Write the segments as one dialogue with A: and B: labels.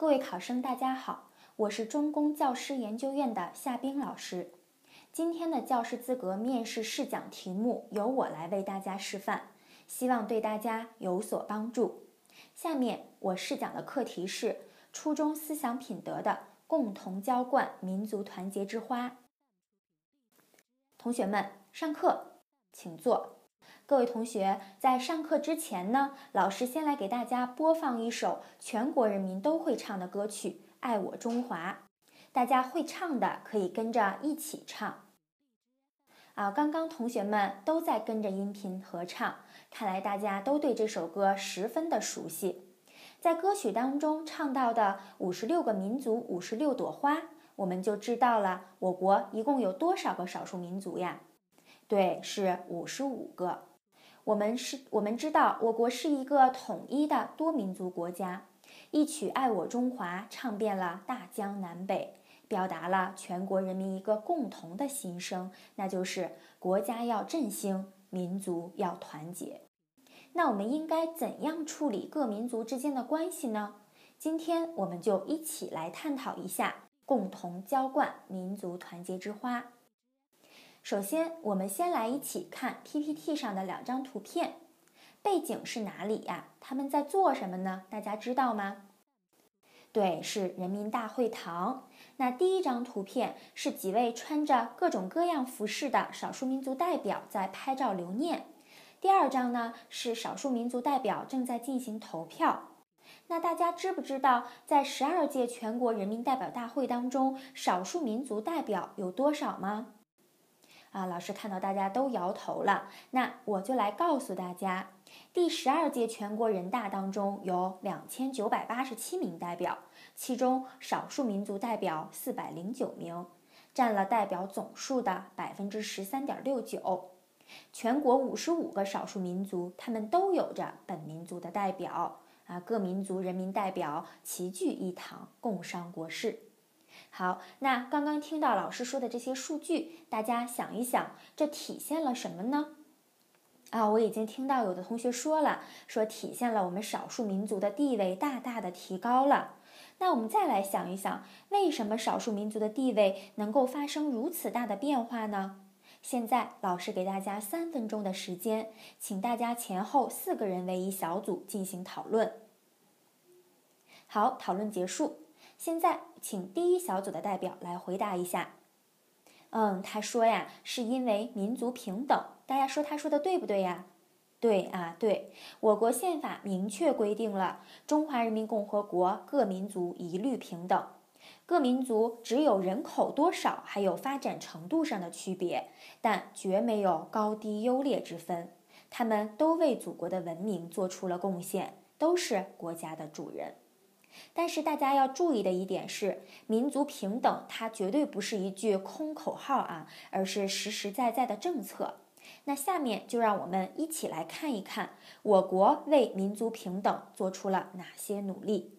A: 各位考生，大家好，我是中公教师研究院的夏冰老师。今天的教师资格面试试讲题目由我来为大家示范，希望对大家有所帮助。下面我试讲的课题是初中思想品德的共同浇灌民族团结之花。同学们，上课，请坐。各位同学，在上课之前呢，老师先来给大家播放一首全国人民都会唱的歌曲《爱我中华》，大家会唱的可以跟着一起唱。啊，刚刚同学们都在跟着音频合唱，看来大家都对这首歌十分的熟悉。在歌曲当中唱到的五十六个民族、五十六朵花，我们就知道了我国一共有多少个少数民族呀？对，是五十五个。我们是，我们知道，我国是一个统一的多民族国家。一曲《爱我中华》唱遍了大江南北，表达了全国人民一个共同的心声，那就是国家要振兴，民族要团结。那我们应该怎样处理各民族之间的关系呢？今天我们就一起来探讨一下，共同浇灌民族团结之花。首先，我们先来一起看 PPT 上的两张图片，背景是哪里呀？他们在做什么呢？大家知道吗？对，是人民大会堂。那第一张图片是几位穿着各种各样服饰的少数民族代表在拍照留念，第二张呢是少数民族代表正在进行投票。那大家知不知道，在十二届全国人民代表大会当中，少数民族代表有多少吗？啊，老师看到大家都摇头了，那我就来告诉大家，第十二届全国人大当中有两千九百八十七名代表，其中少数民族代表四百零九名，占了代表总数的百分之十三点六九。全国五十五个少数民族，他们都有着本民族的代表啊，各民族人民代表齐聚一堂，共商国事。好，那刚刚听到老师说的这些数据，大家想一想，这体现了什么呢？啊，我已经听到有的同学说了，说体现了我们少数民族的地位大大的提高了。那我们再来想一想，为什么少数民族的地位能够发生如此大的变化呢？现在老师给大家三分钟的时间，请大家前后四个人为一小组进行讨论。好，讨论结束。现在，请第一小组的代表来回答一下。嗯，他说呀，是因为民族平等。大家说他说的对不对呀？对啊，对。我国宪法明确规定了中华人民共和国各民族一律平等，各民族只有人口多少还有发展程度上的区别，但绝没有高低优劣之分。他们都为祖国的文明做出了贡献，都是国家的主人。但是大家要注意的一点是，民族平等它绝对不是一句空口号啊，而是实实在在的政策。那下面就让我们一起来看一看，我国为民族平等做出了哪些努力。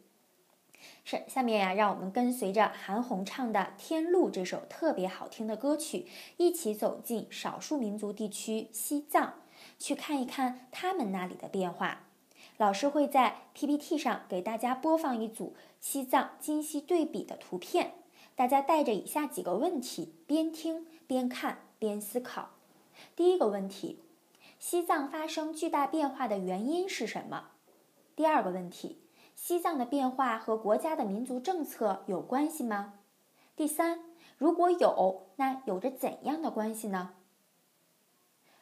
A: 是，下面呀，让我们跟随着韩红唱的《天路》这首特别好听的歌曲，一起走进少数民族地区西藏，去看一看他们那里的变化。老师会在 PPT 上给大家播放一组西藏今昔对比的图片，大家带着以下几个问题，边听边看边思考。第一个问题：西藏发生巨大变化的原因是什么？第二个问题：西藏的变化和国家的民族政策有关系吗？第三，如果有，那有着怎样的关系呢？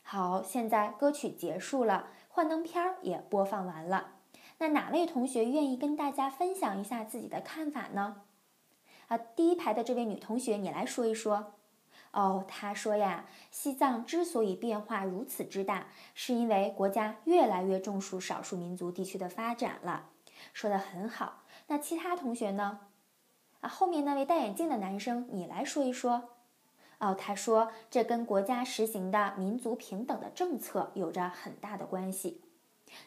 A: 好，现在歌曲结束了。幻灯片也播放完了，那哪位同学愿意跟大家分享一下自己的看法呢？啊，第一排的这位女同学，你来说一说。哦，她说呀，西藏之所以变化如此之大，是因为国家越来越重视少数民族地区的发展了。说的很好。那其他同学呢？啊，后面那位戴眼镜的男生，你来说一说。哦，他说这跟国家实行的民族平等的政策有着很大的关系。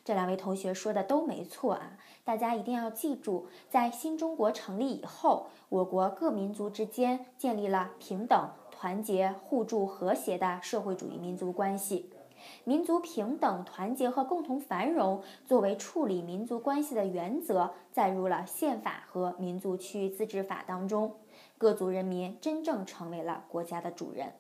A: 这两位同学说的都没错啊，大家一定要记住，在新中国成立以后，我国各民族之间建立了平等、团结、互助、和谐的社会主义民族关系。民族平等、团结和共同繁荣作为处理民族关系的原则，载入了宪法和民族区域自治法当中。各族人民真正成为了国家的主人。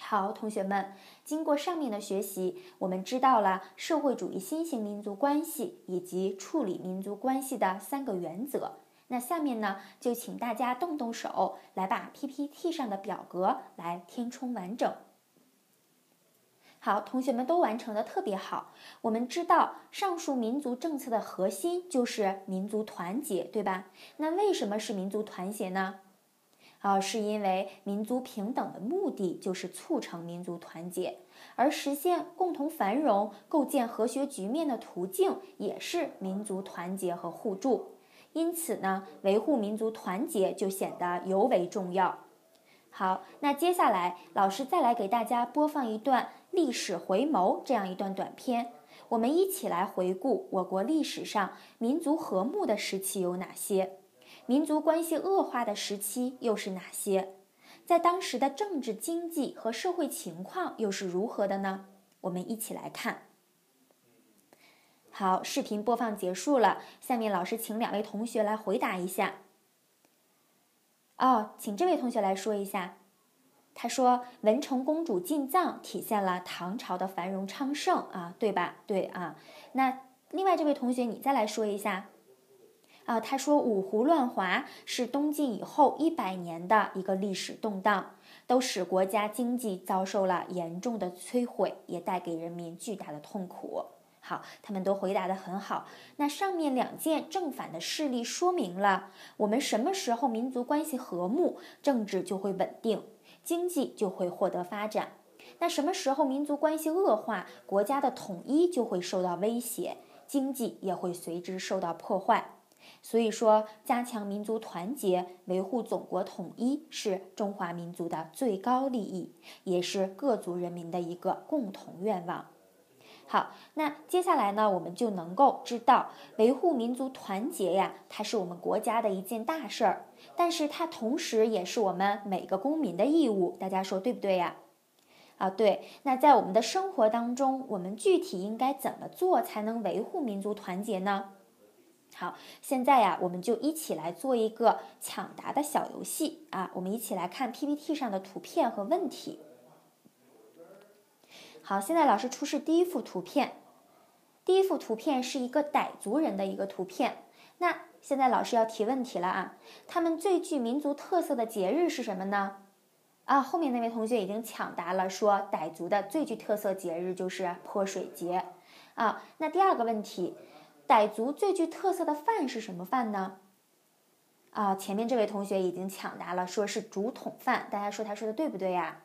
A: 好，同学们，经过上面的学习，我们知道了社会主义新型民族关系以及处理民族关系的三个原则。那下面呢，就请大家动动手，来把 PPT 上的表格来填充完整。好，同学们都完成的特别好。我们知道上述民族政策的核心就是民族团结，对吧？那为什么是民族团结呢？啊，是因为民族平等的目的就是促成民族团结，而实现共同繁荣、构建和谐局面的途径也是民族团结和互助。因此呢，维护民族团结就显得尤为重要。好，那接下来老师再来给大家播放一段历史回眸这样一段短片，我们一起来回顾我国历史上民族和睦的时期有哪些，民族关系恶化的时期又是哪些，在当时的政治、经济和社会情况又是如何的呢？我们一起来看。好，视频播放结束了。下面老师请两位同学来回答一下。哦，请这位同学来说一下。他说：“文成公主进藏体现了唐朝的繁荣昌盛啊，对吧？对啊。那另外这位同学，你再来说一下。啊，他说五胡乱华是东晋以后一百年的一个历史动荡，都使国家经济遭受了严重的摧毁，也带给人民巨大的痛苦。”好，他们都回答的很好。那上面两件正反的事例说明了，我们什么时候民族关系和睦，政治就会稳定，经济就会获得发展；那什么时候民族关系恶化，国家的统一就会受到威胁，经济也会随之受到破坏。所以说，加强民族团结，维护祖国统一，是中华民族的最高利益，也是各族人民的一个共同愿望。好，那接下来呢，我们就能够知道，维护民族团结呀，它是我们国家的一件大事儿，但是它同时也是我们每个公民的义务。大家说对不对呀？啊，对。那在我们的生活当中，我们具体应该怎么做才能维护民族团结呢？好，现在呀，我们就一起来做一个抢答的小游戏啊，我们一起来看 PPT 上的图片和问题。好，现在老师出示第一幅图片。第一幅图片是一个傣族人的一个图片。那现在老师要提问题了啊！他们最具民族特色的节日是什么呢？啊，后面那位同学已经抢答了，说傣族的最具特色节日就是泼水节。啊，那第二个问题，傣族最具特色的饭是什么饭呢？啊，前面这位同学已经抢答了，说是竹筒饭。大家说他说的对不对呀？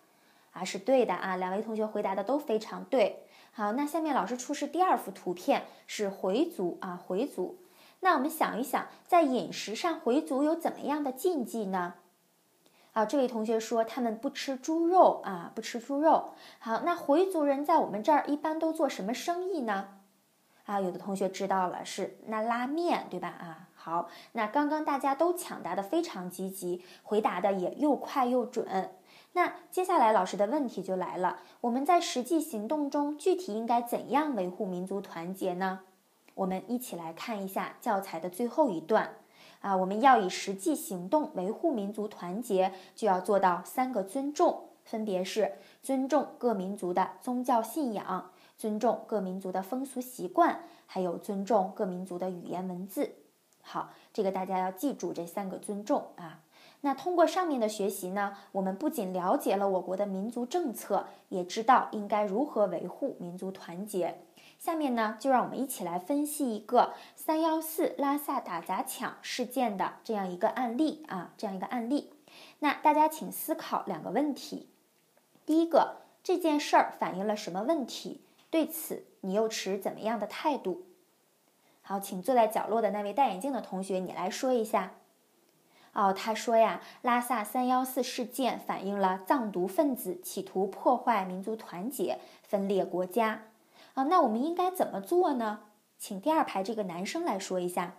A: 啊，是对的啊，两位同学回答的都非常对。好，那下面老师出示第二幅图片，是回族啊，回族。那我们想一想，在饮食上，回族有怎么样的禁忌呢？啊，这位同学说他们不吃猪肉啊，不吃猪肉。好，那回族人在我们这儿一般都做什么生意呢？啊，有的同学知道了，是那拉面，对吧？啊，好，那刚刚大家都抢答的非常积极，回答的也又快又准。那接下来老师的问题就来了，我们在实际行动中具体应该怎样维护民族团结呢？我们一起来看一下教材的最后一段啊，我们要以实际行动维护民族团结，就要做到三个尊重，分别是尊重各民族的宗教信仰，尊重各民族的风俗习惯，还有尊重各民族的语言文字。好，这个大家要记住这三个尊重啊。那通过上面的学习呢，我们不仅了解了我国的民族政策，也知道应该如何维护民族团结。下面呢，就让我们一起来分析一个三幺四拉萨打砸抢事件的这样一个案例啊，这样一个案例。那大家请思考两个问题：第一个，这件事儿反映了什么问题？对此你又持怎么样的态度？好，请坐在角落的那位戴眼镜的同学，你来说一下。哦，他说呀，拉萨三幺四事件反映了藏独分子企图破坏民族团结、分裂国家。啊，那我们应该怎么做呢？请第二排这个男生来说一下。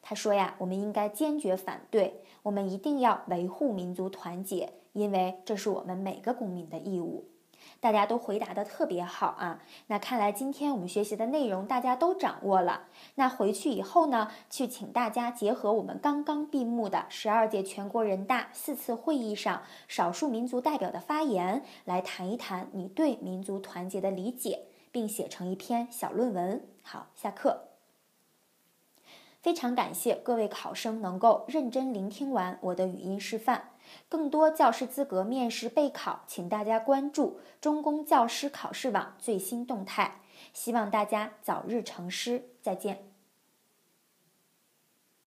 A: 他说呀，我们应该坚决反对，我们一定要维护民族团结，因为这是我们每个公民的义务。大家都回答的特别好啊。那看来今天我们学习的内容大家都掌握了。那回去以后呢，去请大家结合我们刚刚闭幕的十二届全国人大四次会议上少数民族代表的发言，来谈一谈你对民族团结的理解，并写成一篇小论文。好，下课。非常感谢各位考生能够认真聆听完我的语音示范。更多教师资格面试备考，请大家关注中公教师考试网最新动态。希望大家早日成师，再见。